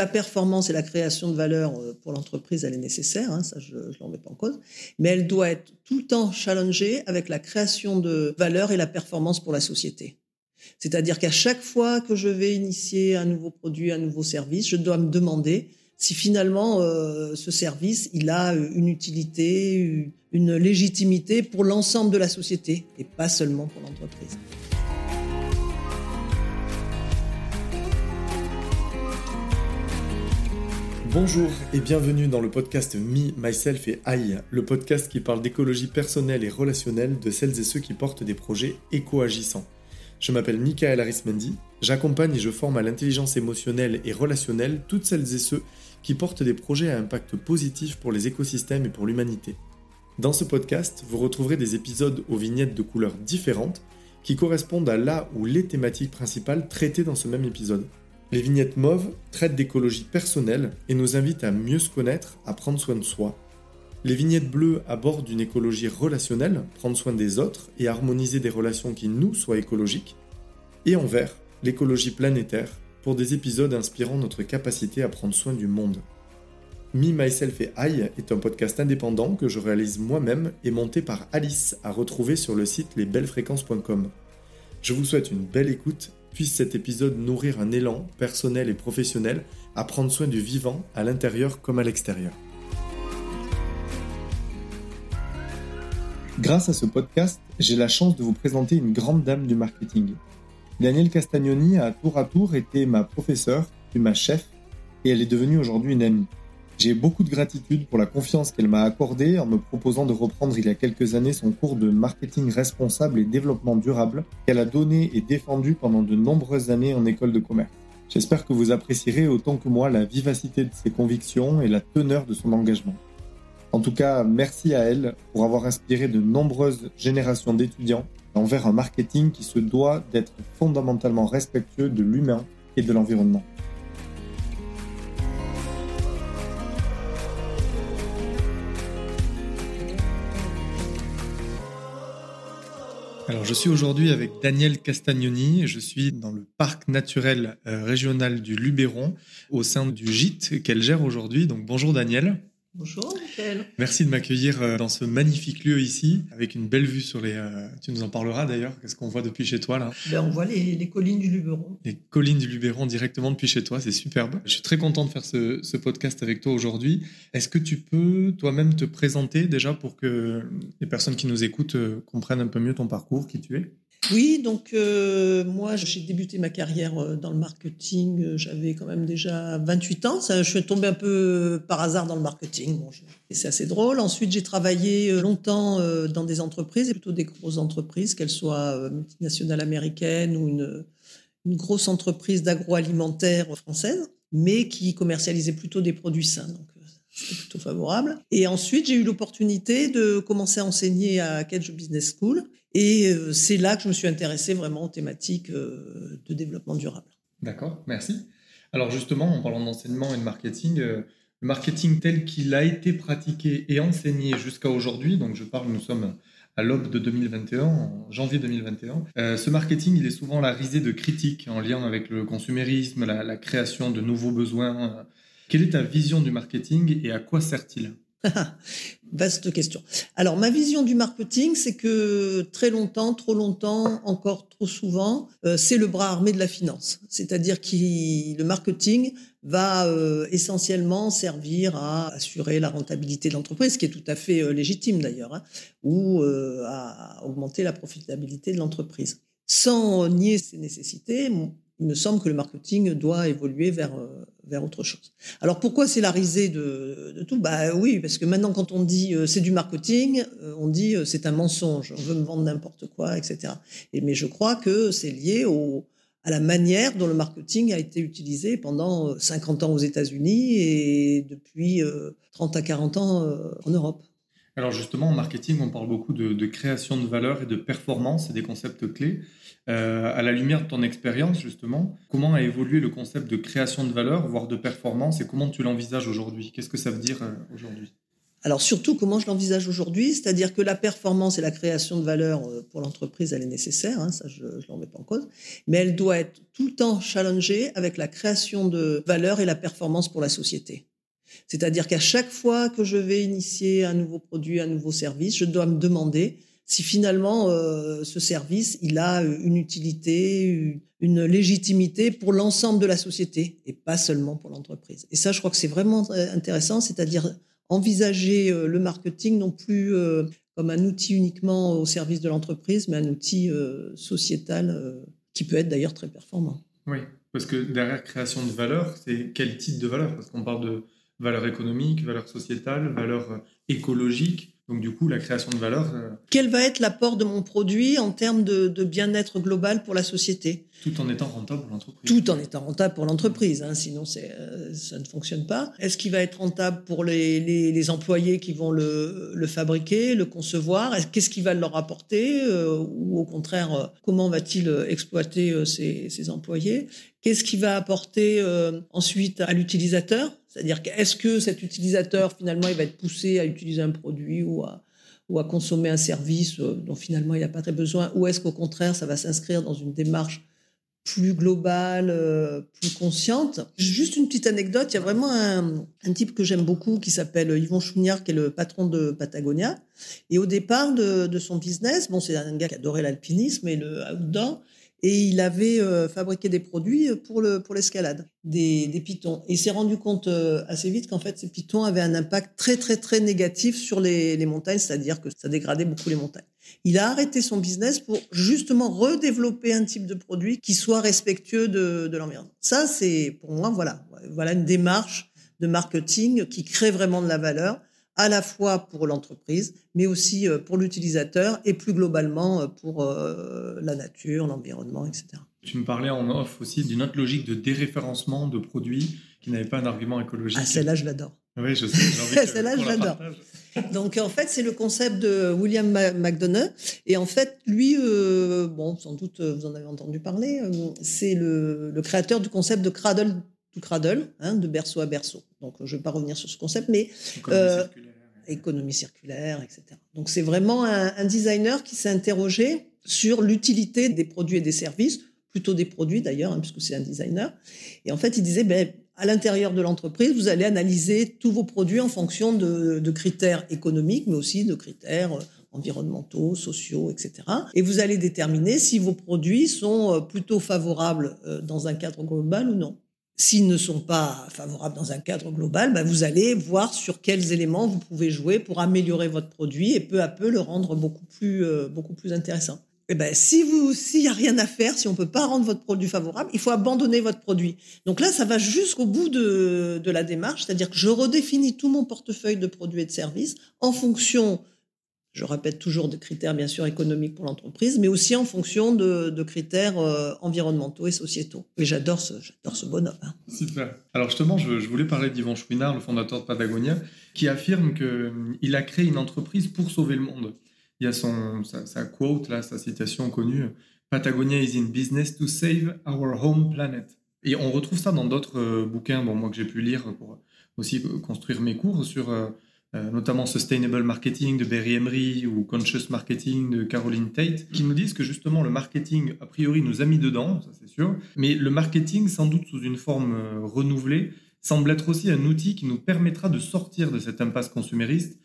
La performance et la création de valeur euh, pour l'entreprise, elle est nécessaire, hein, ça je ne l'en mets pas en cause, mais elle doit être tout le temps challengée avec la création de valeur et la performance pour la société. C'est-à-dire qu'à chaque fois que je vais initier un nouveau produit, un nouveau service, je dois me demander si finalement euh, ce service il a une utilité, une légitimité pour l'ensemble de la société et pas seulement pour l'entreprise. Bonjour et bienvenue dans le podcast Me, Myself et I, le podcast qui parle d'écologie personnelle et relationnelle de celles et ceux qui portent des projets éco-agissants. Je m'appelle Michael Arismendi, j'accompagne et je forme à l'intelligence émotionnelle et relationnelle toutes celles et ceux qui portent des projets à impact positif pour les écosystèmes et pour l'humanité. Dans ce podcast, vous retrouverez des épisodes aux vignettes de couleurs différentes qui correspondent à la ou les thématiques principales traitées dans ce même épisode. Les vignettes mauves traitent d'écologie personnelle et nous invitent à mieux se connaître, à prendre soin de soi. Les vignettes bleues abordent une écologie relationnelle, prendre soin des autres et harmoniser des relations qui nous soient écologiques. Et en vert, l'écologie planétaire, pour des épisodes inspirant notre capacité à prendre soin du monde. Me, Myself et I est un podcast indépendant que je réalise moi-même et monté par Alice à retrouver sur le site lesbellesfréquences.com. Je vous souhaite une belle écoute puisse cet épisode nourrir un élan personnel et professionnel à prendre soin du vivant à l'intérieur comme à l'extérieur. Grâce à ce podcast, j'ai la chance de vous présenter une grande dame du marketing. Danielle Castagnoni a tour à tour été ma professeure, puis ma chef, et elle est devenue aujourd'hui une amie. J'ai beaucoup de gratitude pour la confiance qu'elle m'a accordée en me proposant de reprendre il y a quelques années son cours de marketing responsable et développement durable qu'elle a donné et défendu pendant de nombreuses années en école de commerce. J'espère que vous apprécierez autant que moi la vivacité de ses convictions et la teneur de son engagement. En tout cas, merci à elle pour avoir inspiré de nombreuses générations d'étudiants envers un marketing qui se doit d'être fondamentalement respectueux de l'humain et de l'environnement. Alors, je suis aujourd'hui avec Daniel Castagnoni. Je suis dans le parc naturel euh, régional du Luberon au sein du gîte qu'elle gère aujourd'hui. Donc, bonjour Daniel. Bonjour, Michael. Merci de m'accueillir euh, dans ce magnifique lieu ici, avec une belle vue sur les. Euh, tu nous en parleras d'ailleurs. Qu'est-ce qu'on voit depuis chez toi là? Ben, On voit les, collines du Luberon. Les collines du Luberon directement depuis chez toi, c'est superbe. Je suis très content de faire ce, ce podcast avec toi aujourd'hui. Est-ce que tu peux toi-même te présenter déjà pour que les personnes qui nous écoutent euh, comprennent un peu mieux ton parcours, qui tu es? Oui, donc euh, moi j'ai débuté ma carrière euh, dans le marketing, euh, j'avais quand même déjà 28 ans, je suis tombée un peu par hasard dans le marketing, c'est assez drôle. Ensuite j'ai travaillé longtemps dans des entreprises, plutôt des grosses entreprises, qu'elles soient multinationales américaines ou une, grosse entreprise d'agroalimentaire française, mais qui commercialisait plutôt des produits sains. C'était plutôt favorable. Et ensuite, j'ai eu l'opportunité de commencer à enseigner à Cage Business School. Et euh, c'est là que je me suis intéressé vraiment aux thématiques euh, de développement durable. D'accord, merci. Alors justement, en parlant d'enseignement et de marketing, euh, le marketing tel qu'il a été pratiqué et enseigné jusqu'à aujourd'hui, donc je parle, nous sommes à l'aube de 2021, en janvier 2021. ce marketing, il est souvent la risée de critiques en lien avec le consumérisme, la création de nouveaux besoins. Quelle est ta vision du marketing et à quoi sert-il? Vaste question. Alors, ma vision du marketing, c'est que très longtemps, trop longtemps, encore trop souvent, euh, c'est le bras armé de la finance. C'est-à-dire que le marketing va euh, essentiellement servir à assurer la rentabilité de l'entreprise, ce qui est tout à fait euh, légitime d'ailleurs, hein, ou à augmenter la profitabilité de l'entreprise. Sans nier ces nécessités, il me semble que le marketing doit évoluer vers, euh, vers autre chose. Alors pourquoi c'est la risée de, de, tout? Bah oui, parce que maintenant quand on dit euh, c'est du marketing, euh, on dit c'est un mensonge, on veut me vendre n'importe quoi, etc. Et, mais je crois que c'est lié au, à la manière dont le marketing a été utilisé pendant 50 ans aux États-Unis et depuis 30 à 40 ans en Europe. Alors justement, en marketing, on parle beaucoup de, de création de valeur et de performance, c'est des concepts clés. Euh, à la lumière de ton expérience, justement, comment a évolué le concept de création de valeur, voire de performance, et comment tu l'envisages aujourd'hui? Qu'est-ce que ça veut dire euh, aujourd'hui? Alors surtout comment je l'envisage aujourd'hui, c'est-à-dire que la performance et la création de valeur euh, pour l'entreprise, elle est nécessaire, hein, ça je ne l'en mets pas en cause, mais elle doit être tout le temps challengée avec la création de valeur et la performance pour la société. C'est-à-dire qu'à chaque fois que je vais initier un nouveau produit, un nouveau service, je dois me demander si finalement euh, ce service il a une utilité, une légitimité pour l'ensemble de la société et pas seulement pour l'entreprise. Et ça, je crois que c'est vraiment euh, intéressant, c'est-à-dire envisager euh, le marketing non plus comme un outil uniquement au service de l'entreprise, mais un outil sociétal qui peut être d'ailleurs très performant. Oui, parce que derrière création de valeur, c'est quel type de valeur? Parce qu'on parle de valeur économique, valeur sociétale, valeur écologique. Donc du coup, la création de valeur. Euh, Quel va être l'apport de mon produit en termes de, bien-être global pour la société? Tout en étant rentable pour l'entreprise. Tout en étant rentable pour l'entreprise, hein, sinon euh, ça ne fonctionne pas. Est-ce qu'il va être rentable pour les, employés qui vont le, fabriquer, le concevoir? Qu'est-ce qu'il va leur apporter euh, Ou au contraire, comment va-t-il exploiter ses, employés? Qu'est-ce qu'il va apporter ensuite à l'utilisateur? C'est-à-dire qu'est-ce que cet utilisateur, finalement, il va être poussé à utiliser un produit ou à, consommer un service euh, dont finalement il n'a pas très besoin, ou est-ce qu'au contraire, ça va s'inscrire dans une démarche plus globale, euh, plus consciente? Juste une petite anecdote, il y a vraiment un, type que j'aime beaucoup qui s'appelle Yvon Chougnard, qui est le patron de Patagonia. Et au départ de, de son business, bon, c'est un gars qui adorait l'alpinisme et le outdoor, et il avait euh, fabriqué des produits pour le pour l'escalade, des, des pitons. Et il s'est rendu compte euh, assez vite qu'en fait ces pitons avaient un impact très très très négatif sur les, les montagnes, c'est-à-dire que ça dégradait beaucoup les montagnes. Il a arrêté son business pour justement redévelopper un type de produit qui soit respectueux de, de l'environnement. Ça c'est pour moi voilà voilà une démarche de marketing qui crée vraiment de la valeur à la fois pour l'entreprise, mais aussi euh, pour l'utilisateur et plus globalement euh, pour euh, la nature, l'environnement, etc. Tu me parlais en off aussi d'une autre logique de déréférencement de produits qui n'avaient pas un argument écologique. Ah, celle-là, je l'adore. Oui, je sais. celle-là, je l'adore. Donc, en fait, c'est le concept de William McDonough. Et en fait, lui, bon, sans doute, vous en avez entendu parler, c'est le, le, créateur du concept de cradle to cradle, hein, de berceau à berceau. Donc, je ne vais pas revenir sur ce concept, mais économie circulaire, etc. Donc c'est vraiment un, designer qui s'est interrogé sur l'utilité des produits et des services, plutôt des produits d'ailleurs, hein, puisque c'est un designer. Et en fait, il disait, ben, à l'intérieur de l'entreprise, vous allez analyser tous vos produits en fonction de, critères économiques, mais aussi de critères euh, environnementaux, sociaux, etc. Et vous allez déterminer si vos produits sont euh, plutôt favorables euh, dans un cadre global ou non. S'ils ne sont pas favorables dans un cadre global, bah, vous allez voir sur quels éléments vous pouvez jouer pour améliorer votre produit et peu à peu le rendre beaucoup plus, euh, beaucoup plus intéressant. Eh ben, si vous, s'il n'y a rien à faire, si on peut pas rendre votre produit favorable, il faut abandonner votre produit. Donc là, ça va jusqu'au bout de, de la démarche, c'est-à-dire que je redéfinis tout mon portefeuille de produits et de services en fonction je répète toujours de critères bien sûr économiques pour l'entreprise, mais aussi en fonction de, critères euh, environnementaux et sociétaux. Et j'adore ce, j'adore ce bonhomme. Hein. Super. Alors justement, je, voulais parler d'Yvan Chouinard, le fondateur de Patagonia, qui affirme qu'il euh, a créé une entreprise pour sauver le monde. Il y a son, sa, quote, là, sa citation connue, Patagonia is in business to save our home planet. Et on retrouve ça dans d'autres euh, bouquins, bon, moi que j'ai pu lire pour aussi construire mes cours sur euh, notamment Sustainable Marketing de Barry Emery ou Conscious Marketing de Caroline Tate, qui nous disent que justement le marketing, a priori, nous a mis dedans, ça c'est sûr, mais le marketing, sans doute sous une forme euh, renouvelée, semble être aussi un outil qui nous permettra de sortir de cette impasse consumériste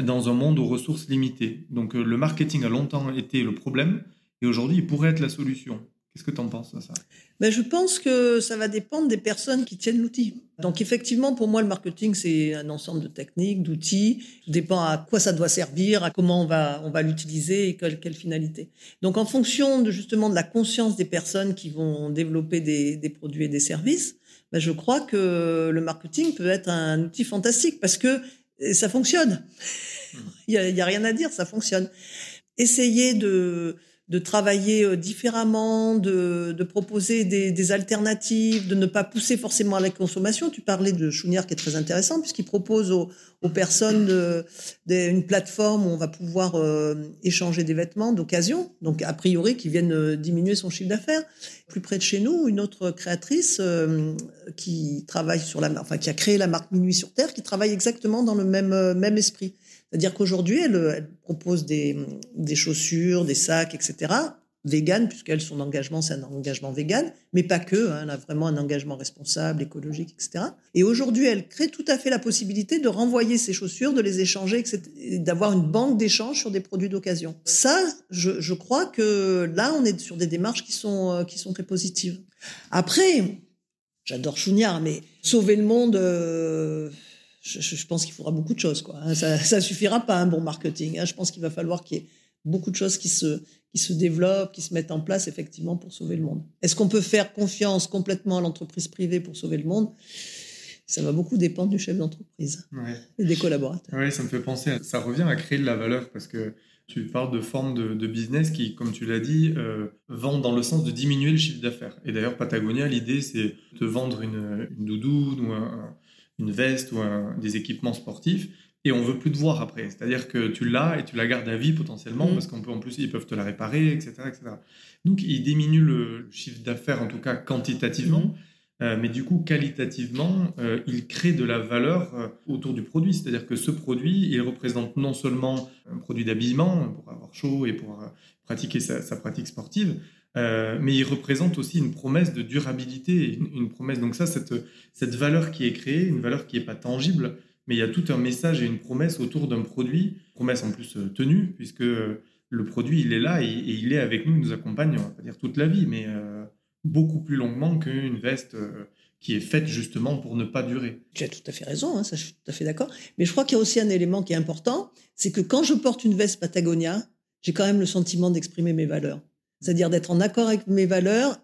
dans un monde aux ressources limitées. Donc euh, le marketing a longtemps été le problème et aujourd'hui il pourrait être la solution. Qu'est-ce que tu en penses de ça? Ben, Je pense que ça va dépendre des personnes qui tiennent l'outil. Donc effectivement, pour moi, le marketing, c'est un ensemble de techniques, d'outils. Tout dépend à quoi ça doit servir, à comment on va, on va l'utiliser et quelle, quelle, finalité. Donc en fonction de, justement de la conscience des personnes qui vont développer des, des produits et des services, ben, je crois que le marketing peut être un outil fantastique parce que ça fonctionne. Hmm. Il n'y a, a, rien à dire, ça fonctionne. Essayer de de travailler euh, différemment, de, proposer des, alternatives, de ne pas pousser forcément à la consommation. Tu parlais de Chouniard qui est très intéressant puisqu'il propose aux, personnes de, une plateforme où on va pouvoir euh, échanger des vêtements d'occasion, donc a priori qui viennent euh, diminuer son chiffre d'affaires. Plus près de chez nous, une autre créatrice euh, qui travaille sur la, enfin qui a créé la marque Minuit sur Terre, qui travaille exactement dans le même esprit. C'est-à-dire qu'aujourd'hui, elle, propose des, chaussures, des sacs, etc., vegan, puisqu'elle, son engagement, c'est un engagement vegan, mais pas que, hein, elle a vraiment un engagement responsable, écologique, etc. Et aujourd'hui, elle crée tout à fait la possibilité de renvoyer ses chaussures, de les échanger, d'avoir une banque d'échange sur des produits d'occasion. Ça, je, je, crois que là, on est sur des démarches qui sont, euh, qui sont très positives. Après, j'adore Chougnard, mais sauver le monde... Euh je, je pense qu'il faudra beaucoup de choses. Quoi. Hein. Ça, ça suffira pas un bon marketing. Hein. Je pense qu'il va falloir qu'il y ait beaucoup de choses qui se, qui se développent, qui se mettent en place effectivement pour sauver le monde. Est-ce qu'on peut faire confiance complètement à l'entreprise privée pour sauver le monde? Ça va beaucoup dépendre du chef d'entreprise ouais. et des collaborateurs. Oui, ça me fait penser, à, ça revient à créer de la valeur parce que tu parles de formes de, de, business qui, comme tu l'as dit, euh, vendent dans le sens de diminuer le chiffre d'affaires. Et d'ailleurs, Patagonia, l'idée, c'est de vendre une, une doudoune ou un, une veste ou un, des équipements sportifs et on veut plus te voir après. C'est-à-dire que tu l'as et tu la gardes à vie potentiellement mmh. parce qu'en en plus ils peuvent te la réparer, etc., etc. Donc ils diminuent le chiffre d'affaires en tout cas quantitativement, mmh. euh, mais du coup qualitativement euh, ils créent de la valeur euh, autour du produit. C'est-à-dire que ce produit il représente non seulement un produit d'habillement pour avoir chaud et pour pratiquer sa, sa pratique sportive, euh, mais il représente aussi une promesse de durabilité, une, promesse. Donc ça, cette, valeur qui est créée, une valeur qui n'est pas tangible, mais il y a tout un message et une promesse autour d'un produit, promesse en plus euh, tenue, puisque le produit, il est là et, il est avec nous, il nous accompagne, on va pas dire toute la vie, mais euh, beaucoup plus longuement qu'une veste euh, qui est faite justement pour ne pas durer. Tu as tout à fait raison, hein, ça je suis tout à fait d'accord. Mais je crois qu'il y a aussi un élément qui est important, c'est que quand je porte une veste Patagonia, j'ai quand même le sentiment d'exprimer mes valeurs c'est-à-dire d'être en accord avec mes valeurs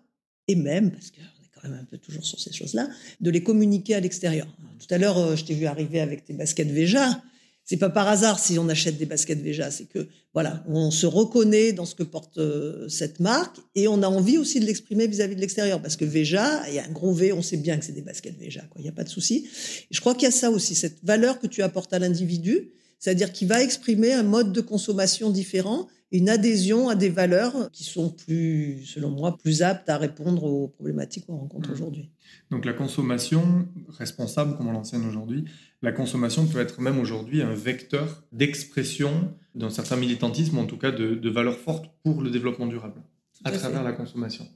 et même, parce qu'on est quand même un peu toujours sur ces choses-là, de les communiquer à l'extérieur. Tout à l'heure, euh, je t'ai vu arriver avec tes baskets Veja. C'est pas par hasard si on achète des baskets Veja, c'est que voilà, on se reconnaît dans ce que porte euh, cette marque et on a envie aussi de l'exprimer vis-à-vis de l'extérieur parce que Veja, il y a un gros V, on sait bien que c'est des baskets quoi. Il n'y a pas de souci. Je crois qu'il y a ça aussi, cette valeur que tu apportes à l'individu, c'est-à-dire qu'il va exprimer un mode de consommation différent une adhésion à des valeurs qui sont plus, selon moi, plus aptes à répondre aux problématiques qu'on rencontre mmh. aujourd'hui. Donc la consommation responsable, comme on l'enseigne aujourd'hui, la consommation peut être même aujourd'hui un vecteur d'expression d'un certain militantisme, en tout cas de, de valeurs fortes pour le développement durable, à, à travers la consommation.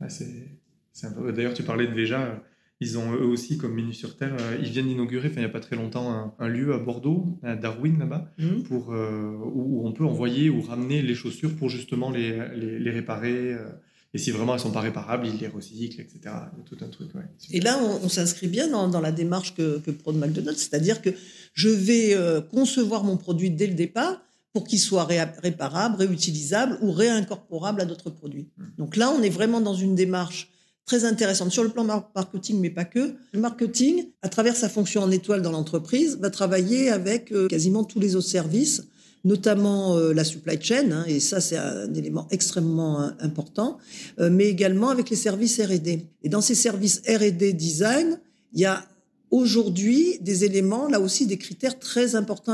D'ailleurs, tu parlais de Veja, ils ont eux aussi, comme Menu sur Terre, euh, ils viennent d'inaugurer, il n'y a pas très longtemps, un, un, lieu à Bordeaux, à Darwin là-bas, mmh. pour euh, où, on peut envoyer ou ramener les chaussures pour justement les, les, les réparer. Euh, et si vraiment elles sont pas réparables, ils les recyclent, etc. Tout un truc. Ouais, et là, on, on s'inscrit bien dans, dans, la démarche que, que prône McDonald's, c'est-à-dire que je vais euh, concevoir mon produit dès le départ pour qu'il soit ré réparable, réutilisable ou réincorporable à d'autres produits. Mmh. Donc là, on est vraiment dans une démarche très intéressante sur le plan marketing, mais pas que. Le marketing, à travers sa fonction en étoile dans l'entreprise, va travailler avec euh, quasiment tous les autres services, notamment euh, la supply chain, hein, et ça c'est un élément extrêmement euh, important, mais également avec les services R&D. Et dans ces services R&D design, il y a aujourd'hui des éléments, là aussi des critères très importants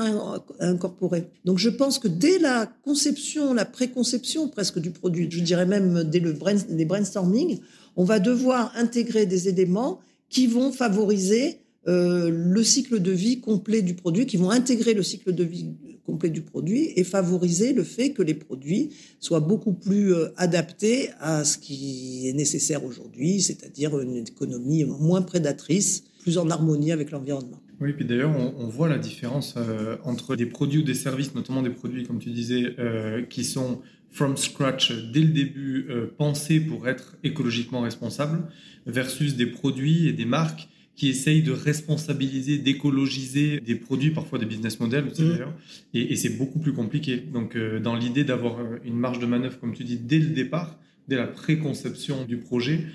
à incorporer. Donc je pense que dès la conception, la préconception presque du produit, je dirais même dès le brain, les brainstorming, on va devoir intégrer des éléments qui vont favoriser euh, le cycle de vie complet du produit, qui vont intégrer le cycle de vie complet du produit et favoriser le fait que les produits soient beaucoup plus euh, adaptés à ce qui est nécessaire aujourd'hui, c'est-à-dire une économie moins prédatrice, plus en harmonie avec l'environnement. Oui, puis d'ailleurs, on, voit la différence euh, entre des produits ou des services, notamment des produits, comme tu disais, qui sont from scratch dès le début euh, pensés pour être écologiquement responsables, versus des produits et des marques qui essayent de responsabiliser, d'écologiser des produits, parfois des business models aussi mmh. d'ailleurs, et, et c'est beaucoup plus compliqué. Donc, euh, dans l'idée d'avoir euh, une marge de manœuvre, comme tu dis, dès le départ, dès la préconception du projet,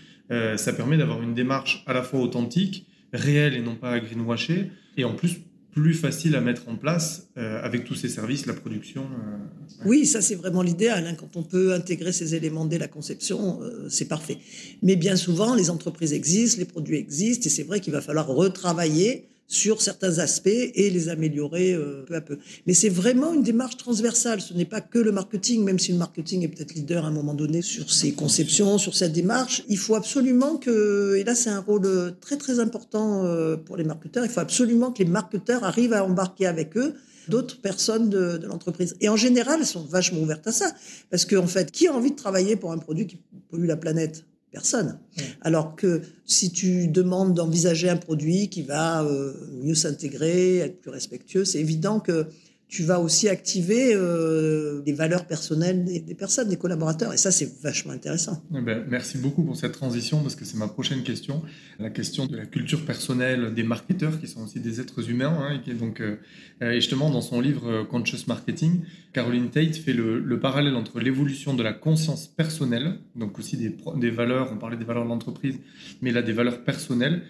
ça permet d'avoir une démarche à la fois authentique, réelle et non pas greenwashée, et en plus plus facile à mettre en place euh, avec tous ces services, la production. Euh, oui, ça c'est vraiment l'idéal. Hein. Quand on peut intégrer ces éléments dès la conception, euh, c'est parfait. Mais bien souvent, les entreprises existent, les produits existent, et c'est vrai qu'il va falloir retravailler sur certains aspects et les améliorer euh, peu à peu. Mais c'est vraiment une démarche transversale. Ce n'est pas que le marketing, même si le marketing est peut-être leader à un moment donné sur ses conceptions, sur cette démarche. Il faut absolument que, et là c'est un rôle très très important euh, pour les marketeurs, il faut absolument que les marketeurs arrivent à embarquer avec eux d'autres personnes de, de l'entreprise. Et en général, elles sont vachement ouvertes à ça. Parce qu'en en fait, qui a envie de travailler pour un produit qui pollue la planète? Personne. Alors que si tu demandes d'envisager un produit qui va euh, mieux s'intégrer, être plus respectueux, c'est évident que tu vas aussi activer euh, les valeurs personnelles des, personnes, des collaborateurs. Et ça, c'est vachement intéressant. Eh ben, merci beaucoup pour cette transition, parce que c'est ma prochaine question. La question de la culture personnelle des marketeurs, qui sont aussi des êtres humains. Hein, et, donc, euh, et justement, dans son livre euh, Conscious Marketing, Caroline Tate fait le, parallèle entre l'évolution de la conscience personnelle, donc aussi des, des valeurs, on parlait des valeurs de l'entreprise, mais là des valeurs personnelles,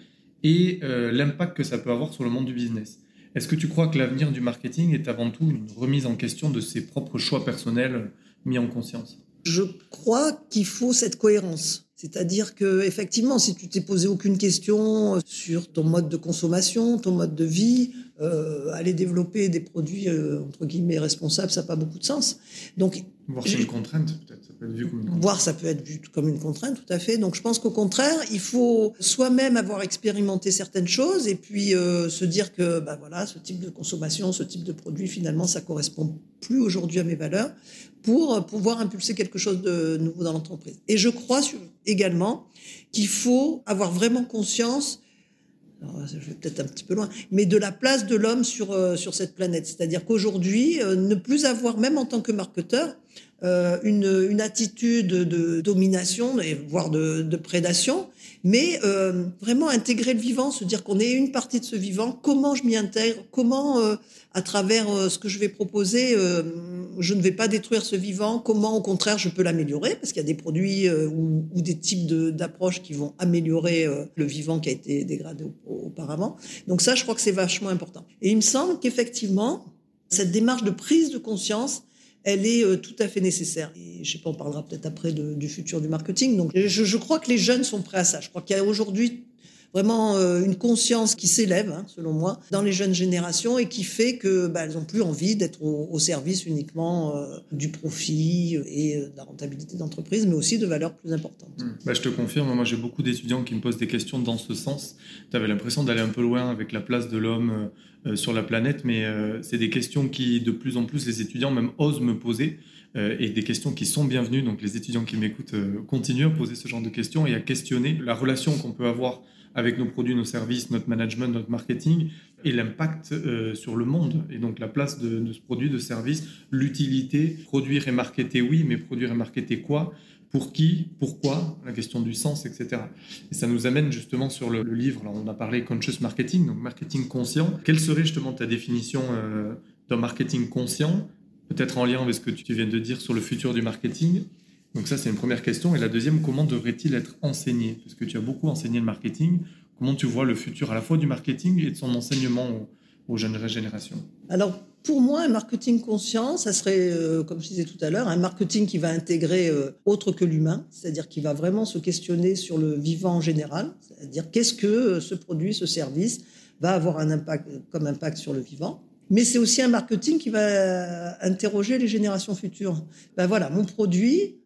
et l'impact que ça peut avoir sur le monde du business. Est-ce que tu crois que l'avenir du marketing est avant tout une remise en question de ses propres choix personnels mis en conscience? Je crois qu'il faut cette cohérence. C'est-à-dire que effectivement, si tu t'es posé aucune question sur ton mode de consommation, ton mode de vie, euh, aller développer des produits euh, entre guillemets responsables, ça n'a pas beaucoup de sens. Donc, voir c'est une contrainte, peut-être. Ça peut être vu comme une contrainte. Voir, ça peut être vu comme une contrainte, tout à fait. Donc, je pense qu'au contraire, il faut soi-même avoir expérimenté certaines choses et puis euh, se dire que, bah voilà, ce type de consommation, ce type de produit, finalement, ça correspond plus aujourd'hui à mes valeurs pour pouvoir impulser quelque chose de nouveau dans l'entreprise. Et je crois également qu'il faut avoir vraiment conscience je vais peut-être un petit peu loin, mais de la place de l'homme sur, euh, sur cette planète. C'est-à-dire qu'aujourd'hui, euh, ne plus avoir, même en tant que marketeur, euh, une, attitude de domination, voire de, prédation, mais euh, vraiment intégrer le vivant, se dire qu'on est une partie de ce vivant, comment je m'y intègre, comment euh, à travers ce que je vais proposer, je ne vais pas détruire ce vivant, comment au contraire je peux l'améliorer, parce qu'il y a des produits ou, des types d'approches qui vont améliorer le vivant qui a été dégradé auparavant. Donc ça, je crois que c'est vachement important. Et il me semble qu'effectivement, cette démarche de prise de conscience, elle est euh, tout à fait nécessaire. Et je sais pas, on parlera peut-être après du futur du marketing. Donc, je, je, crois que les jeunes sont prêts à ça. Je crois qu'il y a aujourd'hui vraiment euh, une conscience qui s'élève, hein, selon moi, dans les jeunes générations et qui fait que bah, elles ont plus envie d'être au, service uniquement euh, du profit et de la rentabilité d'entreprise, mais aussi de valeurs plus importantes. Mmh. Bah, je te confirme, moi j'ai beaucoup d'étudiants qui me posent des questions dans ce sens. Tu avais l'impression d'aller un peu loin avec la place de l'homme euh, sur la planète, mais euh, c'est des questions qui, de plus en plus, les étudiants même osent me poser euh, et des questions qui sont bienvenues. Donc les étudiants qui m'écoutent continuent à poser ce genre de questions et à questionner la relation qu'on peut avoir avec nos produits, nos services, notre management, notre marketing et l'impact sur le monde. Et donc la place de, ce produit, de service, l'utilité, produire et marketer, oui, mais produire et marketer quoi pour qui, pourquoi, la question du sens, etc. Et ça nous amène justement sur le, livre, là, on a parlé conscious marketing, donc marketing conscient. Quelle serait justement ta définition euh, d'un marketing conscient, peut-être en lien avec ce que tu viens de dire sur le futur du marketing? Donc ça, c'est une première question. Et la deuxième, comment devrait-il être enseigné? Parce que tu as beaucoup enseigné le marketing. Comment tu vois le futur à la fois du marketing et de son enseignement aux jeunes générations Alors, pour moi, un marketing conscient, ça serait, euh, comme je disais tout à l'heure, un marketing qui va intégrer euh, autre que l'humain, c'est-à-dire qui va vraiment se questionner sur le vivant en général, c'est-à-dire qu'est-ce que euh, ce produit, ce service va avoir un impact, comme impact sur le vivant. Mais c'est aussi un marketing qui va interroger les générations futures. Ben voilà, mon produit,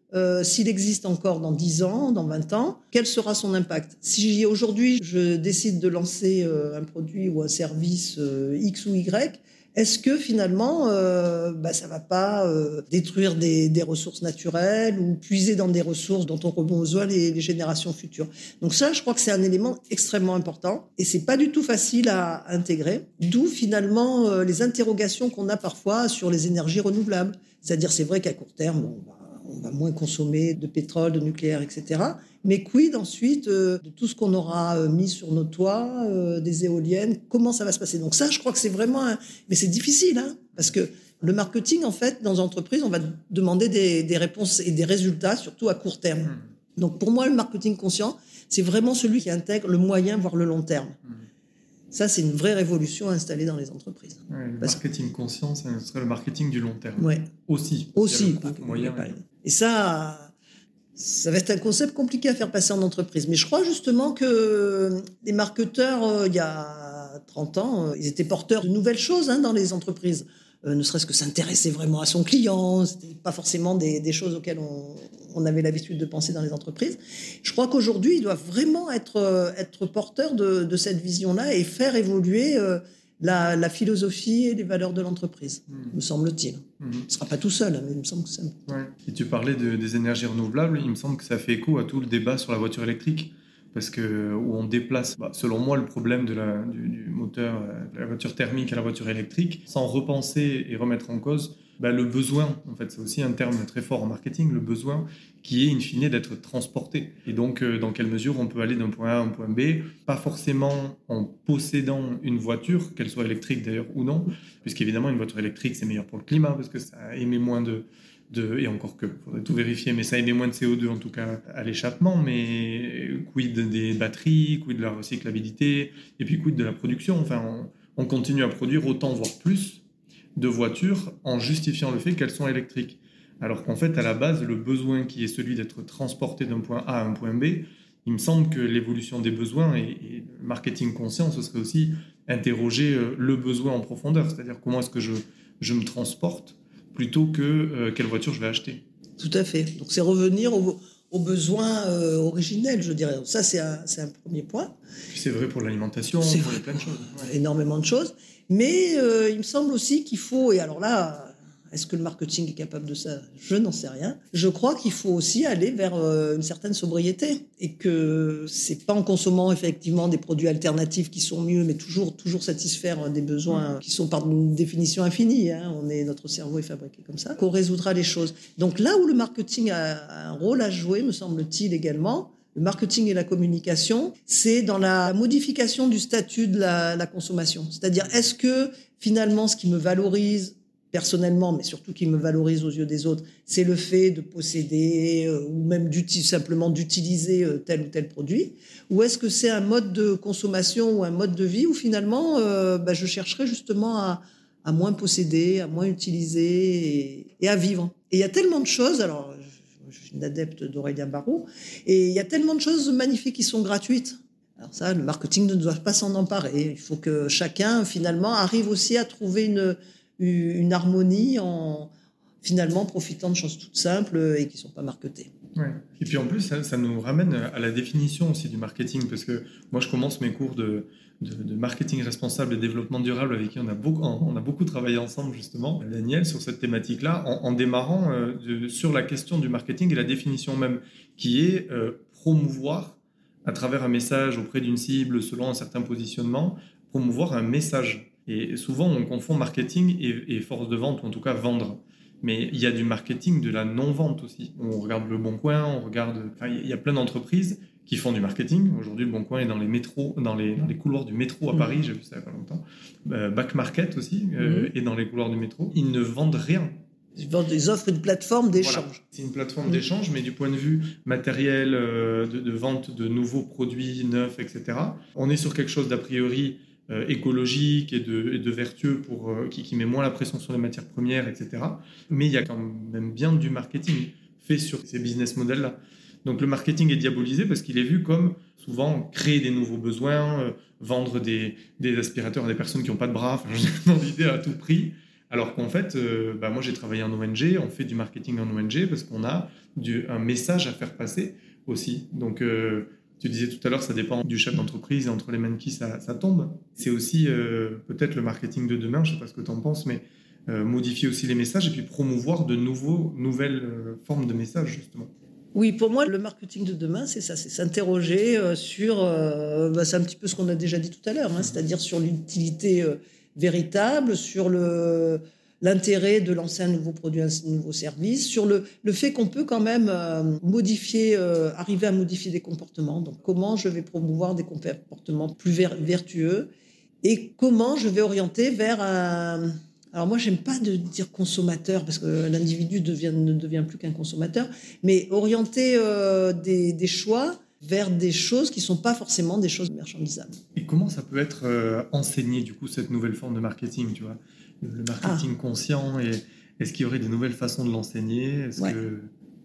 s'il existe encore dans 10 ans, dans 20 ans, quel sera son impact? Si aujourd'hui je décide de lancer un produit ou un service X ou Y, est-ce que finalement, euh, bah, ça va pas euh, détruire des, ressources naturelles ou puiser dans des ressources dont on besoin les, les générations futures? Donc ça, je crois que c'est un élément extrêmement important et c'est pas du tout facile à intégrer. D'où finalement euh, les interrogations qu'on a parfois sur les énergies renouvelables. C'est-à-dire, c'est vrai qu'à court terme, bon, bah, on va moins consommer de pétrole, de nucléaire, etc. Mais quid ensuite euh, de tout ce qu'on aura euh, mis sur nos toits, euh, des éoliennes, comment ça va se passer? Donc ça, je crois que c'est vraiment... Mais c'est difficile, hein, parce que le marketing, en fait, dans l'entreprise, on va demander des, réponses et des résultats, surtout à court terme. Hmm. Donc pour moi, le marketing conscient, c'est vraiment celui qui intègre le moyen, voire le long terme. Hmm. Ça, c'est une vraie révolution installée dans les entreprises. le marketing conscient, ce serait le marketing du long terme. Ouais. Aussi. Aussi. moyen, et ça, ça va être un concept compliqué à faire passer en entreprise. Mais je crois justement que les marketeurs, euh, il y a 30 ans, euh, ils étaient porteurs de nouvelles choses hein, dans les entreprises. Euh, ne serait-ce que s'intéresser vraiment à son client, c'était pas forcément des, choses auxquelles on, avait l'habitude de penser dans les entreprises. Je crois qu'aujourd'hui, ils doivent vraiment être, être porteurs de, cette vision-là et faire évoluer la, philosophie et les valeurs de l'entreprise, mmh. me semble-t-il. Mmh. Il ne sera pas tout seul, hein, mais il me semble que c'est... Ouais. Et tu parlais des énergies renouvelables, il me semble que ça fait écho à tout le débat sur la voiture électrique parce que où on déplace, bah, selon moi, le problème de la, du, moteur, euh, de la voiture thermique à la voiture électrique, sans repenser et remettre en cause bah, le besoin. En fait, c'est aussi un terme très fort en marketing, le besoin qui est in fine d'être transporté. Et donc, euh, dans quelle mesure on peut aller d'un point A à un point B, pas forcément en possédant une voiture, qu'elle soit électrique d'ailleurs ou non, puisqu'évidemment une voiture électrique c'est meilleur pour le climat parce que ça émet moins de et encore que, faudrait tout vérifier, mais ça émet moins de CO2 en tout cas à l'échappement, mais quid des batteries, quid de la recyclabilité, et puis quid de la production. Enfin, on, continue à produire autant, voire plus, de voitures en justifiant le fait qu'elles sont électriques. Alors qu'en fait, à la base, le besoin qui est celui d'être transporté d'un point A à un point B, il me semble que l'évolution des besoins et, le marketing conscient, ce serait aussi interroger euh, le besoin en profondeur, c'est-à-dire comment est-ce que je, je me transporte plutôt que euh, quelle voiture je vais acheter. Tout à fait. Donc c'est revenir aux, besoins euh, originels, je dirais. Ça, c'est un, un, premier point. C'est vrai pour l'alimentation, c'est vrai plein de choses. Énormément de choses. Mais euh, il me semble aussi qu'il faut, et alors là, est-ce que le marketing est capable de ça? Je n'en sais rien. Je crois qu'il faut aussi aller vers euh, une certaine sobriété et que c'est pas en consommant effectivement des produits alternatifs qui sont mieux, mais toujours toujours satisfaire des besoins qui sont par définition infinie. Hein. On est notre cerveau est fabriqué comme ça qu'on résoudra les choses. Donc là où le marketing a un rôle à jouer, me semble-t-il également, le marketing et la communication, c'est dans la modification du statut de la, la consommation. C'est-à-dire, est-ce que finalement, ce qui me valorise personnellement, mais surtout qui me valorise aux yeux des autres, c'est le fait de posséder euh, ou même simplement d'utiliser euh, tel ou tel produit Ou est-ce que c'est un mode de consommation ou un mode de vie où finalement euh, bah, je chercherai justement à, moins posséder, à moins utiliser et, à vivre Et il y a tellement de choses, alors je suis une adepte d'Aurélien Barraud, et il y a tellement de choses magnifiques qui sont gratuites. Alors ça, le marketing ne doit pas s'en emparer. Il faut que chacun, finalement, arrive aussi à trouver une, une harmonie en finalement profitant de choses toutes simples et qui ne sont pas marketées. Et puis en plus, ça, nous ramène à la définition aussi du marketing, parce que moi je commence mes cours de, marketing responsable et développement durable avec qui on a beaucoup, on a beaucoup travaillé ensemble justement, Daniel, sur cette thématique-là, en, démarrant euh, sur la question du marketing et la définition même, qui est euh, promouvoir à travers un message auprès d'une cible selon un certain positionnement, promouvoir un message et souvent, on confond marketing et, force de vente, ou en tout cas vendre. Mais il y a du marketing de la non-vente aussi. On regarde le Bon Coin, on regarde. Enfin, il y a plein d'entreprises qui font du marketing. Aujourd'hui, le Bon Coin est dans les métros, dans les, dans les couloirs du métro à Paris, mmh. j'ai vu ça il n'y a pas longtemps. Euh, Back Market aussi euh, mmh. est dans les couloirs du métro. Ils ne vendent rien. Ils vendent des offres, une plateforme d'échange. C'est une plateforme mmh. d'échange, mais du point de vue matériel, euh, de, de, vente de nouveaux produits neufs, etc., on est sur quelque chose d'a priori écologique et de, vertueux pour, euh, qui, met moins la pression sur les matières premières, etc. Mais il y a quand même bien du marketing fait sur ces business models-là. Donc le marketing est diabolisé parce qu'il est vu comme souvent créer des nouveaux besoins, euh, vendre des, aspirateurs à des personnes qui n'ont pas de bras, dans l'idée à tout prix. Alors qu'en fait, bah, moi j'ai travaillé en ONG, on fait du marketing en ONG parce qu'on a un message à faire passer aussi. Donc tu disais tout à l'heure, ça dépend du chef d'entreprise et entre les qui ça, tombe. C'est aussi euh, peut-être le marketing de demain, je ne sais pas ce que tu en penses, mais euh, modifier aussi les messages et puis promouvoir de nouveaux, nouvelles euh, formes de messages, justement. Oui, pour moi, le marketing de demain, c'est ça, c'est s'interroger sur, bah, c'est un petit peu ce qu'on a déjà dit tout à l'heure, hein, c'est-à-dire sur l'utilité véritable, sur le, l'intérêt de lancer un nouveau produit, un nouveau service, sur le, le fait qu'on peut quand même euh, modifier, euh, arriver à modifier des comportements. Donc comment je vais promouvoir des comportements plus vertueux et comment je vais orienter vers un... Alors moi, j'aime pas de dire consommateur parce que l'individu devient, ne devient plus qu'un consommateur, mais orienter euh, des, choix vers des choses qui ne sont pas forcément des choses marchandisables. Et comment ça peut être enseigné, du coup, cette nouvelle forme de marketing, tu vois? Le marketing ah. conscient, et est-ce qu'il y aurait des nouvelles façons de l'enseigner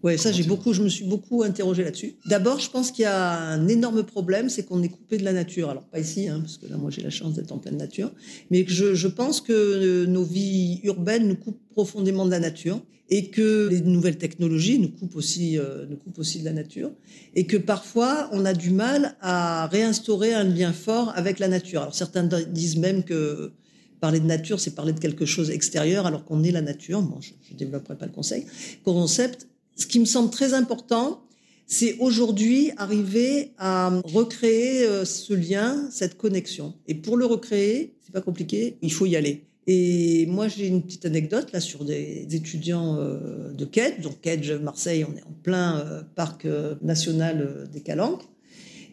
Oui, ça, j'ai beaucoup, je me suis beaucoup interrogé là-dessus. D'abord, je pense qu'il y a un énorme problème, c'est qu'on est coupé de la nature. Alors, pas ici, hein, parce que là, moi, j'ai la chance d'être en pleine nature. Mais je, je pense que euh, nos vies urbaines nous coupent profondément de la nature et que les nouvelles technologies nous coupent aussi, euh, nous coupent aussi de la nature, et que parfois on a du mal à réinstaurer un lien fort avec la nature. Alors certains disent même que parler de nature, c'est parler de quelque chose extérieur, alors qu'on est la nature. Bon, je ne développerai pas le conseil. concept. Ce qui me semble très important, c'est aujourd'hui arriver à recréer euh, ce lien, cette connexion. Et pour le recréer, c'est pas compliqué, il faut y aller. Et moi, j'ai une petite anecdote là sur des, étudiants euh, de Kedge. Donc, Kedge, Marseille, on est en plein euh, parc national des Calanques.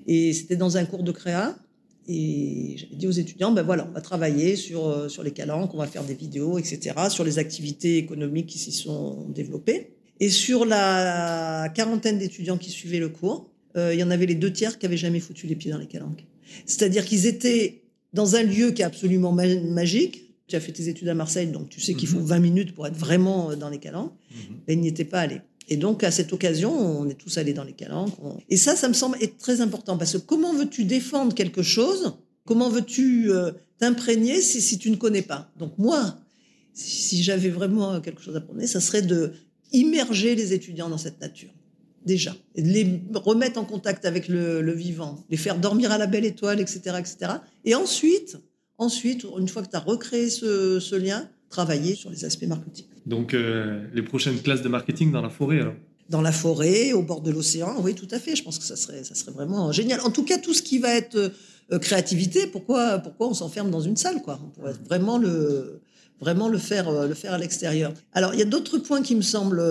Et c'était dans un cours de créa. Et j'avais dit aux étudiants, ben voilà, on va travailler sur, sur les calanques, on va faire des vidéos, etc., sur les activités économiques qui s'y sont développées. Et sur la quarantaine d'étudiants qui suivaient le cours, il y en avait les deux tiers qui avaient jamais foutu les pieds dans les calanques. C'est-à-dire qu'ils étaient dans un lieu qui est absolument magique, tu as fait tes études à Marseille, donc tu sais qu'il faut 20 mhm. minutes pour être vraiment euh, dans les calanques. Mhm. Mais il n'y était pas allé. Et donc, à cette occasion, on est tous allés dans les calanques. Et ça, ça me semble être très important parce que comment veux-tu défendre quelque chose? Comment veux-tu euh, t'imprégner si, tu ne connais pas? Donc, moi, si, j'avais vraiment quelque chose à prendre, ça serait de immerger les étudiants dans cette nature. Déjà, et de les remettre en contact avec le, le vivant, les faire dormir à la belle étoile, etc., etc. Et ensuite, Ensuite, une fois que tu as recréé ce, lien, travailler sur les aspects marketing. Donc, euh, les prochaines classes de marketing dans la forêt, alors? Dans la forêt, au bord de l'océan, oui, tout à fait. Je pense que ça serait, ça serait vraiment génial. En tout cas, tout ce qui va être euh, créativité, pourquoi, pourquoi on s'enferme dans une salle, quoi? On pourrait vraiment le, vraiment le faire, euh, le faire à l'extérieur. Alors, il y a d'autres points qui me semblent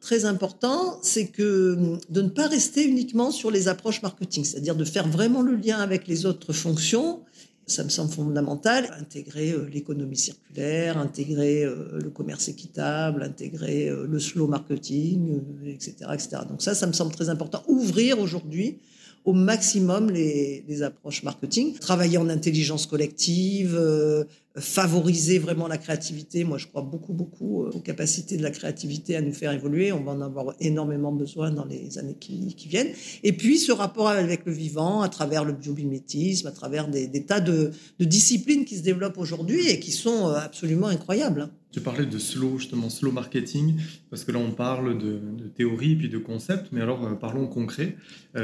très importants, c'est que de ne pas rester uniquement sur les approches marketing, c'est-à-dire de faire vraiment le lien avec les autres fonctions ça me semble fondamental. Intégrer euh, l'économie circulaire, intégrer euh, le commerce équitable, intégrer euh, le slow marketing, etc., etc. Donc ça, ça me semble très important. Ouvrir aujourd'hui au maximum les, approches marketing, travailler en intelligence collective, favoriser vraiment la créativité. Moi, je crois beaucoup, beaucoup euh, aux capacités de la créativité à nous faire évoluer. On va en avoir énormément besoin dans les années qui, viennent. Et puis, ce rapport avec le vivant, à travers le biomimétisme, à travers des, tas de, de, disciplines qui se développent aujourd'hui et qui sont euh, absolument incroyables. Hein. Tu parlais de slow, justement, slow marketing, parce que là, on parle de, théorie puis de concept, mais alors euh, parlons concret,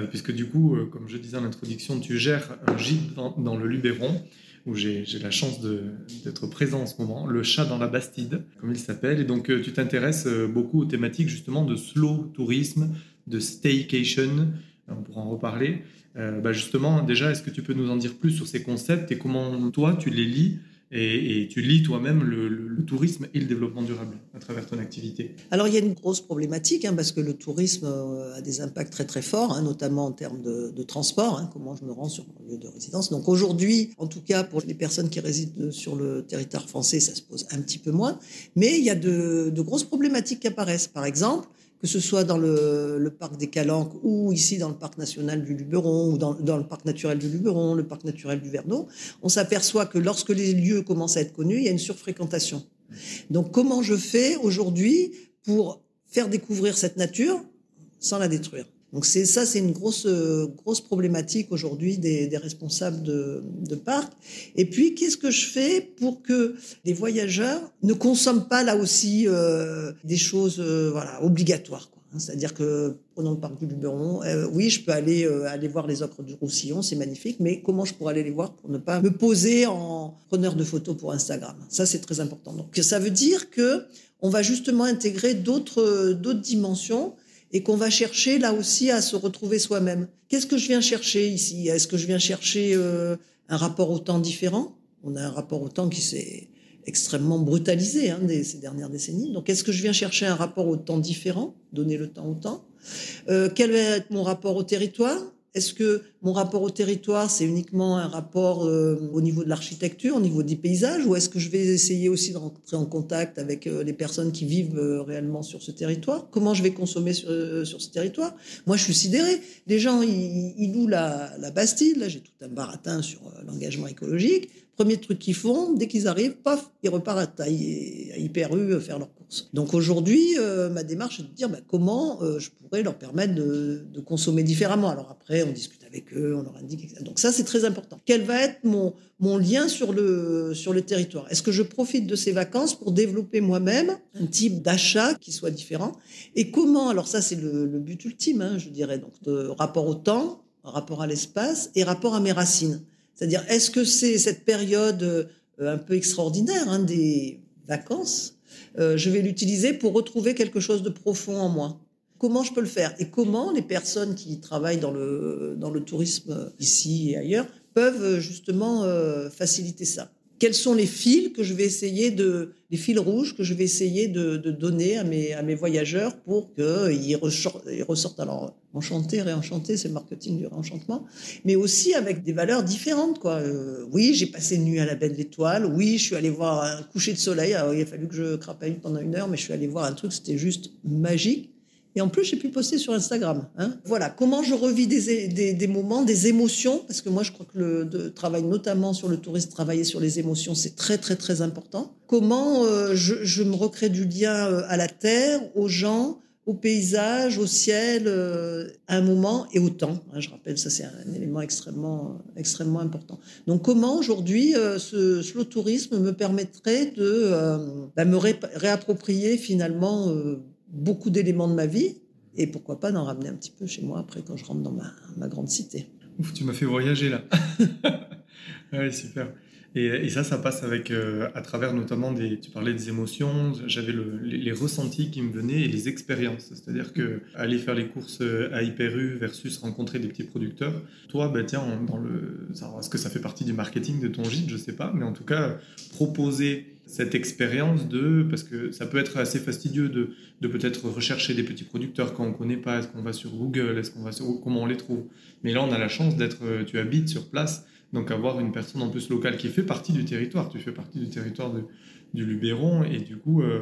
puisque du coup, comme je disais en introduction, tu gères un gîte dans, le Luberon, où j'ai la chance d'être présent en ce moment, le chat dans la Bastide, comme il s'appelle, et donc tu t'intéresses beaucoup aux thématiques justement de slow tourisme, de staycation, on pourra en reparler. Bah justement, déjà, est-ce que tu peux nous en dire plus sur ces concepts et comment toi, tu les lis et, tu lis toi-même le, tourisme et le développement durable à travers ton activité. Alors il y a une grosse problématique hein, parce que le tourisme euh, a des impacts très très forts, hein, notamment en termes de, transport, hein, comment je me rends sur mon lieu de résidence. Donc aujourd'hui, en tout cas pour les personnes qui résident sur le territoire français, ça se pose un petit peu moins, mais il y a de, de grosses problématiques qui apparaissent. Par exemple, que ce soit dans le, parc des Calanques ou ici dans le parc national du Luberon ou dans, le parc naturel du Luberon, le parc naturel du Verneau, on s'aperçoit que lorsque les lieux commencent à être connus, il y a une surfréquentation. Donc comment je fais aujourd'hui pour faire découvrir cette nature sans la détruire? Donc c'est ça, c'est une grosse grosse problématique aujourd'hui des, responsables de, de parcs. Et puis qu'est-ce que je fais pour que les voyageurs ne consomment pas là aussi euh, des choses euh, voilà obligatoires. Hein, c'est-à-dire que prenons le parc du Luberon, euh, oui, je peux aller aller voir les ocres du Roussillon, c'est magnifique, mais comment je pourrais aller les voir pour ne pas me poser en preneur de photos pour Instagram? Ça, c'est très important. Donc ça veut dire que on va justement intégrer d'autres d'autres dimensions et qu'on va chercher là aussi à se retrouver soi-même. Qu'est-ce que je viens chercher ici? Est-ce que je viens chercher euh, un rapport au temps différent? On a un rapport au temps qui s'est extrêmement brutalisé hein, ces dernières décennies. Donc, est-ce que je viens chercher un rapport au temps différent? Donner le temps au temps. Euh, quel va être mon rapport au territoire? Est-ce que mon rapport au territoire, c'est uniquement un rapport euh, au niveau de l'architecture, au niveau des paysages, ou est-ce que je vais essayer aussi de rentrer en contact avec euh, les personnes qui vivent euh, réellement sur ce territoire? Comment je vais consommer sur, ce territoire? Moi, je suis sidéré. Les gens, ils, louent la Bastille. Là, j'ai tout un baratin sur l'engagement écologique. Premier truc qu'ils font, dès qu'ils arrivent, paf, ils repartent à, Hyper U faire leurs courses. Donc aujourd'hui, ma démarche est de dire bah, comment je pourrais leur permettre de, consommer différemment. Alors après, on discute avec eux, on leur indique. Donc ça, c'est très important. Quel va être mon, mon lien sur le, sur le territoire? Est-ce que je profite de ces vacances pour développer moi-même un type d'achat qui soit différent? Et comment? Alors ça, c'est le, but ultime, hein, je dirais, donc de rapport au temps, rapport à l'espace et rapport à mes racines. C'est-à-dire, est-ce que c'est cette période euh, un peu extraordinaire hein, des vacances euh, Je vais l'utiliser pour retrouver quelque chose de profond en moi comment je peux le faire? Et comment les personnes qui travaillent dans le, tourisme ici et ailleurs peuvent justement euh, faciliter ça? Quels sont les fils que je vais essayer de, les fils rouges que je vais essayer de, donner à mes, à mes voyageurs pour qu'ils ressortent, alors enchantés, réenchantés, c'est le marketing du réenchantement, mais aussi avec des valeurs différentes. Quoi. Euh, oui, j'ai passé une nuit à la baie de l'Étoile, oui, je suis allé voir un coucher de soleil, il a fallu que je crapaille pendant une heure, mais je suis allé voir un truc, c'était juste magique. Et en plus, j'ai pu poster sur Instagram. Hein. Voilà, comment je revis des, moments, des émotions, parce que moi, je crois que le travail, notamment sur le tourisme, travailler sur les émotions, c'est très, très, très important. Comment euh, je, je, me recrée du lien euh, à la terre, aux gens, au paysage, au ciel, euh, à un moment et au temps. Hein, je rappelle, ça, c'est un élément extrêmement, extrêmement important. Donc, comment aujourd'hui ce slow tourisme me permettrait de bah, me réapproprier finalement beaucoup d'éléments de ma vie et pourquoi pas d'en ramener un petit peu chez moi après quand je rentre dans ma, ma grande cité. Ouf, tu m'as fait voyager là. ouais, super. Et, ça, ça passe avec, euh, à travers notamment des. Tu parlais des émotions, j'avais le, les, ressentis qui me venaient et les expériences. C'est-à-dire que aller faire les courses euh, à Hyper U versus rencontrer des petits producteurs. Toi, bah, tiens, dans le. Est-ce que ça fait partie du marketing de ton gîte? Je sais pas, mais en tout cas, proposer cette expérience de, parce que ça peut être assez fastidieux de, de peut-être rechercher des petits producteurs quand on ne connaît pas, est-ce qu'on va sur Google, est-ce qu'on va sur, comment on les trouve. Mais là, on a la chance d'être, euh, tu habites sur place, donc avoir une personne en plus locale qui fait partie du territoire, tu fais partie du territoire de, du Luberon, et du coup, euh,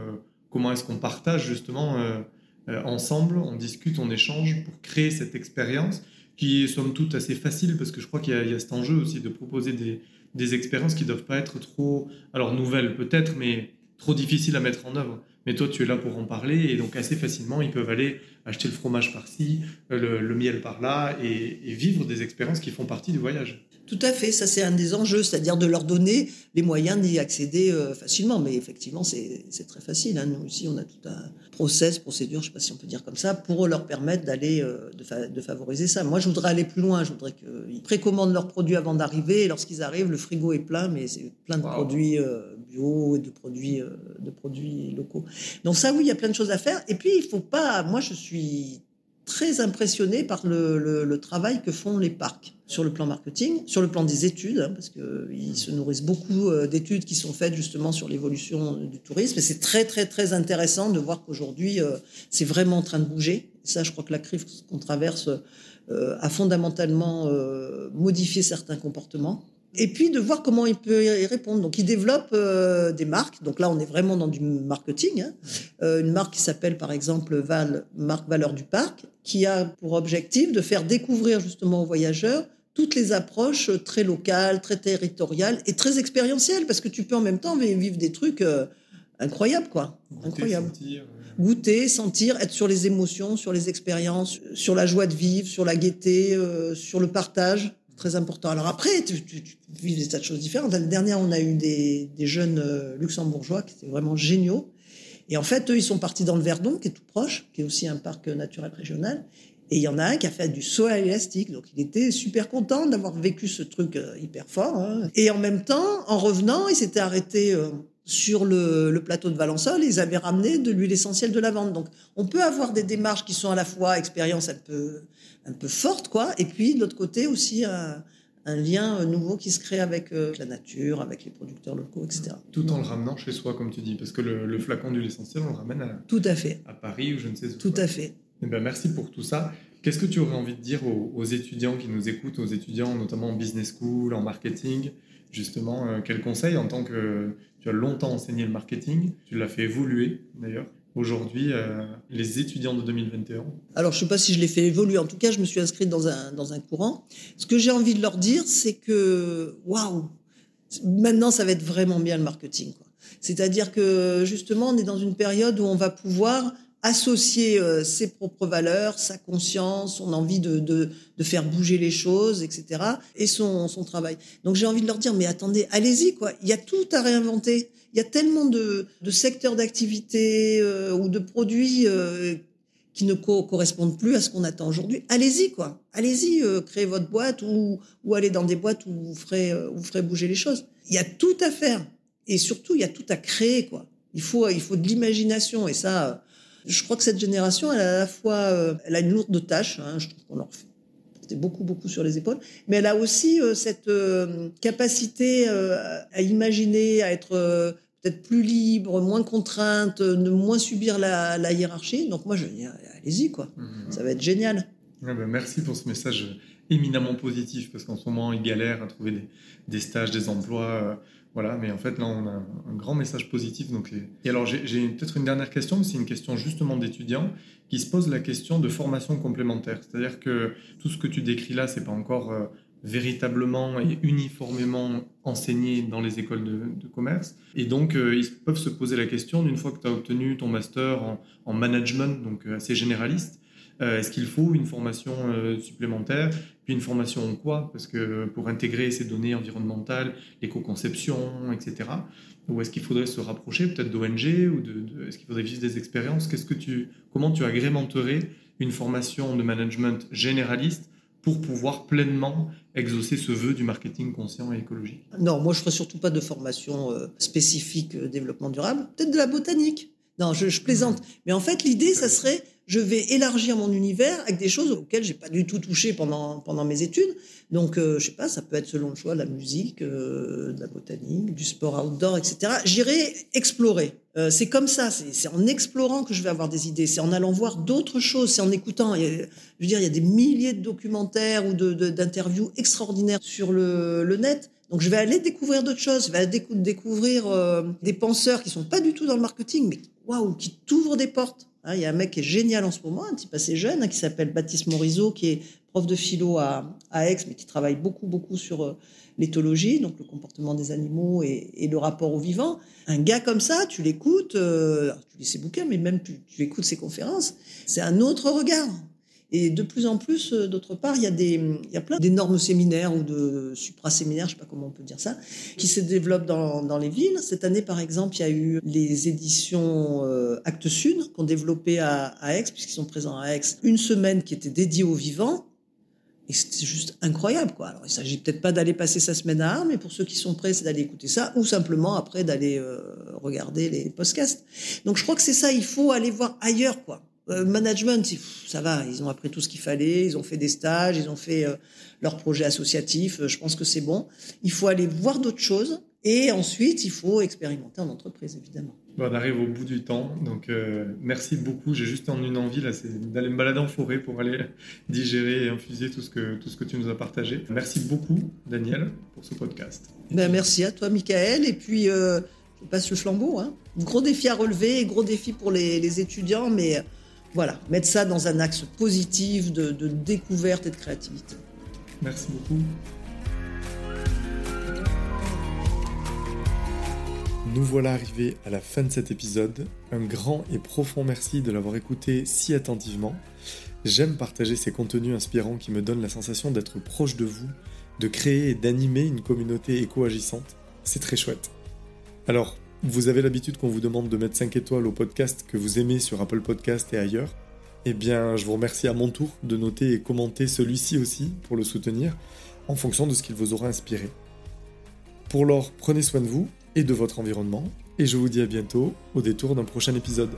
comment est-ce qu'on partage justement euh, ensemble, on discute, on échange pour créer cette expérience qui est somme toute assez facile, parce que je crois qu'il y, y, a cet enjeu aussi de proposer des des expériences qui doivent pas être trop, alors nouvelles peut-être, mais trop difficiles à mettre en œuvre. Mais toi, tu es là pour en parler, et donc assez facilement, ils peuvent aller acheter le fromage par-ci, le, miel par-là, et, vivre des expériences qui font partie du voyage. Tout à fait, ça c'est un des enjeux, c'est-à-dire de leur donner les moyens d'y accéder euh, facilement. Mais effectivement, c'est très facile. Hein. Nous ici, on a tout un process, procédure, je ne sais pas si on peut dire comme ça, pour leur permettre d'aller, euh, de, favoriser ça. Moi, je voudrais aller plus loin. Je voudrais qu'ils précommandent leurs produits avant d'arriver. Et lorsqu'ils arrivent, le frigo est plein, mais c'est plein de produits euh, bio et de produits, de produits locaux. Donc ça, oui, il y a plein de choses à faire. Et puis, il faut pas. Moi, je suis très impressionné par le, travail que font les parcs sur le plan marketing, sur le plan des études, hein, parce qu'ils se nourrissent beaucoup euh, d'études qui sont faites justement sur l'évolution du tourisme. Et c'est très, très, très intéressant de voir qu'aujourd'hui, euh, c'est vraiment en train de bouger. Et ça, je crois que la crise qu'on traverse euh, a fondamentalement modifié certains comportements et puis de voir comment il peut y répondre. Donc, il développe euh, des marques. Donc là, on est vraiment dans du marketing. Hein. Euh, une marque qui s'appelle, par exemple, Val, marque Valeur du Parc, qui a pour objectif de faire découvrir justement aux voyageurs toutes les approches très locales, très territoriales et très expérientielles, parce que tu peux en même temps vivre des trucs euh, incroyables, quoi. Goûter, incroyables. Sentir, Goûter, sentir, être sur les émotions, sur les expériences, sur la joie de vivre, sur la gaieté, sur le partage très important. Alors après, tu, tu, vis des tas de choses différentes. L'année dernière, on a eu des, jeunes euh, luxembourgeois qui étaient vraiment géniaux. Et en fait, eux, ils sont partis dans le Verdon, qui est tout proche, qui est aussi un parc naturel régional. Et il y en a un qui a fait du saut à l'élastique. Donc, il était super content d'avoir vécu ce truc euh, hyper fort. Hein. Et en même temps, en revenant, il s'était arrêté euh, sur le, le, plateau de Valençol. Ils avaient ramené de l'huile essentielle de lavande. Donc, on peut avoir des démarches qui sont à la fois expérience un peu un peu forte, quoi. Et puis, de l'autre côté, aussi un, lien nouveau qui se crée avec euh, la nature, avec les producteurs locaux, etc. Tout en le ramenant chez soi, comme tu dis, parce que le, le flacon d'huile essentielle, on le ramène à, tout à, fait. à Paris ou je ne sais où. Tout à fait. Eh ben, merci pour tout ça. Qu'est-ce que tu aurais envie de dire aux, étudiants qui nous écoutent, aux étudiants notamment en business school, en marketing? Justement, euh, quels conseils en tant que tu as longtemps enseigné le marketing, tu l'as fait évoluer d'ailleurs aujourd'hui euh, les étudiants de 2021 Alors, je ne sais pas si je l'ai fait évoluer. En tout cas, je me suis inscrite dans un, dans un courant. Ce que j'ai envie de leur dire, c'est que, waouh, maintenant, ça va être vraiment bien le marketing. C'est-à-dire que, justement, on est dans une période où on va pouvoir associer euh, ses propres valeurs, sa conscience, son envie de, de, faire bouger les choses, etc., et son, son travail. Donc j'ai envie de leur dire, mais attendez, allez-y, quoi. Il y a tout à réinventer. Il y a tellement de, de secteurs d'activité euh, ou de produits euh, qui ne correspondent plus à ce qu'on attend aujourd'hui. Allez-y, quoi. Allez-y, créez votre boîte ou, ou allez dans des boîtes où vous ferez, vous ferez bouger les choses. Il y a tout à faire. Et surtout, il y a tout à créer, quoi. Il faut, il faut de l'imagination. Et ça, je crois que cette génération, elle a à la fois, euh, elle a une lourde tâche. Hein, je trouve qu'on leur fait beaucoup, beaucoup sur les épaules, mais elle a aussi euh, cette euh, capacité à imaginer, à être peut-être plus libre, moins contrainte, ne moins subir la, la hiérarchie. Donc moi, je dis, allez-y, quoi. Mmh. Ça va être génial. Ben merci pour ce message éminemment positif, parce qu'en ce moment, ils galèrent à trouver des, stages, des emplois. Voilà, mais en fait, là, on a un, grand message positif. Donc, et alors, j'ai peut-être une dernière question, c'est une question justement d'étudiants qui se pose la question de formation complémentaire. C'est-à-dire que tout ce que tu décris là, c'est pas encore euh, véritablement et uniformément enseigné dans les écoles de, commerce. Et donc, euh, ils peuvent se poser la question, d'une fois que tu as obtenu ton master en, en management, donc euh, assez généraliste, euh, est-ce qu'il faut une formation euh, supplémentaire? Puis une formation en quoi? Parce que pour intégrer ces données environnementales, l'éco-conception, etc. Ou est-ce qu'il faudrait se rapprocher peut-être d'ONG ou de, est-ce qu'il faudrait vivre des expériences? Qu'est-ce que tu, comment tu agrémenterais une formation de management généraliste pour pouvoir pleinement exaucer ce vœu du marketing conscient et écologique? Non, moi je ne ferai surtout pas de formation euh, spécifique développement durable, peut-être de la botanique. Non, je, je plaisante. Mmh. Mais en fait, l'idée, ça serait je vais élargir mon univers avec des choses auxquelles j'ai pas du tout touché pendant pendant mes études. Donc, euh, je sais pas, ça peut être selon le choix la musique, euh, de la botanique, du sport outdoor, etc. J'irai explorer. Euh, c'est comme ça, c'est en explorant que je vais avoir des idées. C'est en allant voir d'autres choses, c'est en écoutant. je veux dire, il y a des milliers de documentaires ou d'interviews de, extraordinaires sur le, le net. Donc je vais aller découvrir d'autres choses, je vais découvrir euh, des penseurs qui sont pas du tout dans le marketing, mais waouh, qui t'ouvrent des portes. Hein, il y a un mec qui est génial en ce moment, un type assez jeune, hein, qui s'appelle Baptiste Morisot, qui est prof de philo à, à Aix, mais qui travaille beaucoup, beaucoup sur euh, l'éthologie, donc le comportement des animaux et, le rapport au vivant. Un gars comme ça, tu l'écoutes, euh, tu lis ses bouquins, mais même tu écoutes ses conférences, c'est un autre regard. Et de plus en plus, euh, d'autre part, il y a des, il y a plein d'énormes séminaires ou de supra-séminaires, je sais pas comment on peut dire ça, qui se développent dans, les villes. Cette année, par exemple, il y a eu les éditions euh, Actes Sud qu'on développé à, Aix, puisqu'ils sont présents à Aix, une semaine qui était dédiée aux vivants. Et c'était juste incroyable, quoi. Alors, il s'agit peut-être pas d'aller passer sa semaine à Arles, mais pour ceux qui sont prêts, c'est d'aller écouter ça, ou simplement après d'aller euh, regarder les podcasts. Donc, je crois que c'est ça. Il faut aller voir ailleurs, quoi. Euh, management, ça va, ils ont appris tout ce qu'il fallait, ils ont fait des stages, ils ont fait euh, leur projet associatif, euh, je pense que c'est bon. Il faut aller voir d'autres choses et ensuite il faut expérimenter en entreprise, évidemment. on arrive au bout du temps, donc merci beaucoup. J'ai juste en une envie là, c'est d'aller me balader en forêt pour aller digérer et infuser tout ce que tout ce que tu nous as partagé. Merci beaucoup, Daniel, pour ce podcast. Ben, merci à toi, Michael, et puis je passe le flambeau. Hein. Gros défi à relever, gros défi pour les, les étudiants, mais voilà, mettre ça dans un axe positif de, découverte et de créativité. Merci beaucoup. Nous voilà arrivés à la fin de cet épisode. Un grand et profond merci de l'avoir écouté si attentivement. J'aime partager ces contenus inspirants qui me donnent la sensation d'être proche de vous, de créer et d'animer une communauté éco-agissante. C'est très chouette. Alors, vous avez l'habitude qu'on vous demande de mettre 5 étoiles au podcast que vous aimez sur Apple Podcast et ailleurs. Eh bien, je vous remercie à mon tour de noter et commenter celui-ci aussi pour le soutenir en fonction de ce qu'il vous aura inspiré. Pour l'or, prenez soin de vous et de votre environnement et je vous dis à bientôt au détour d'un prochain épisode.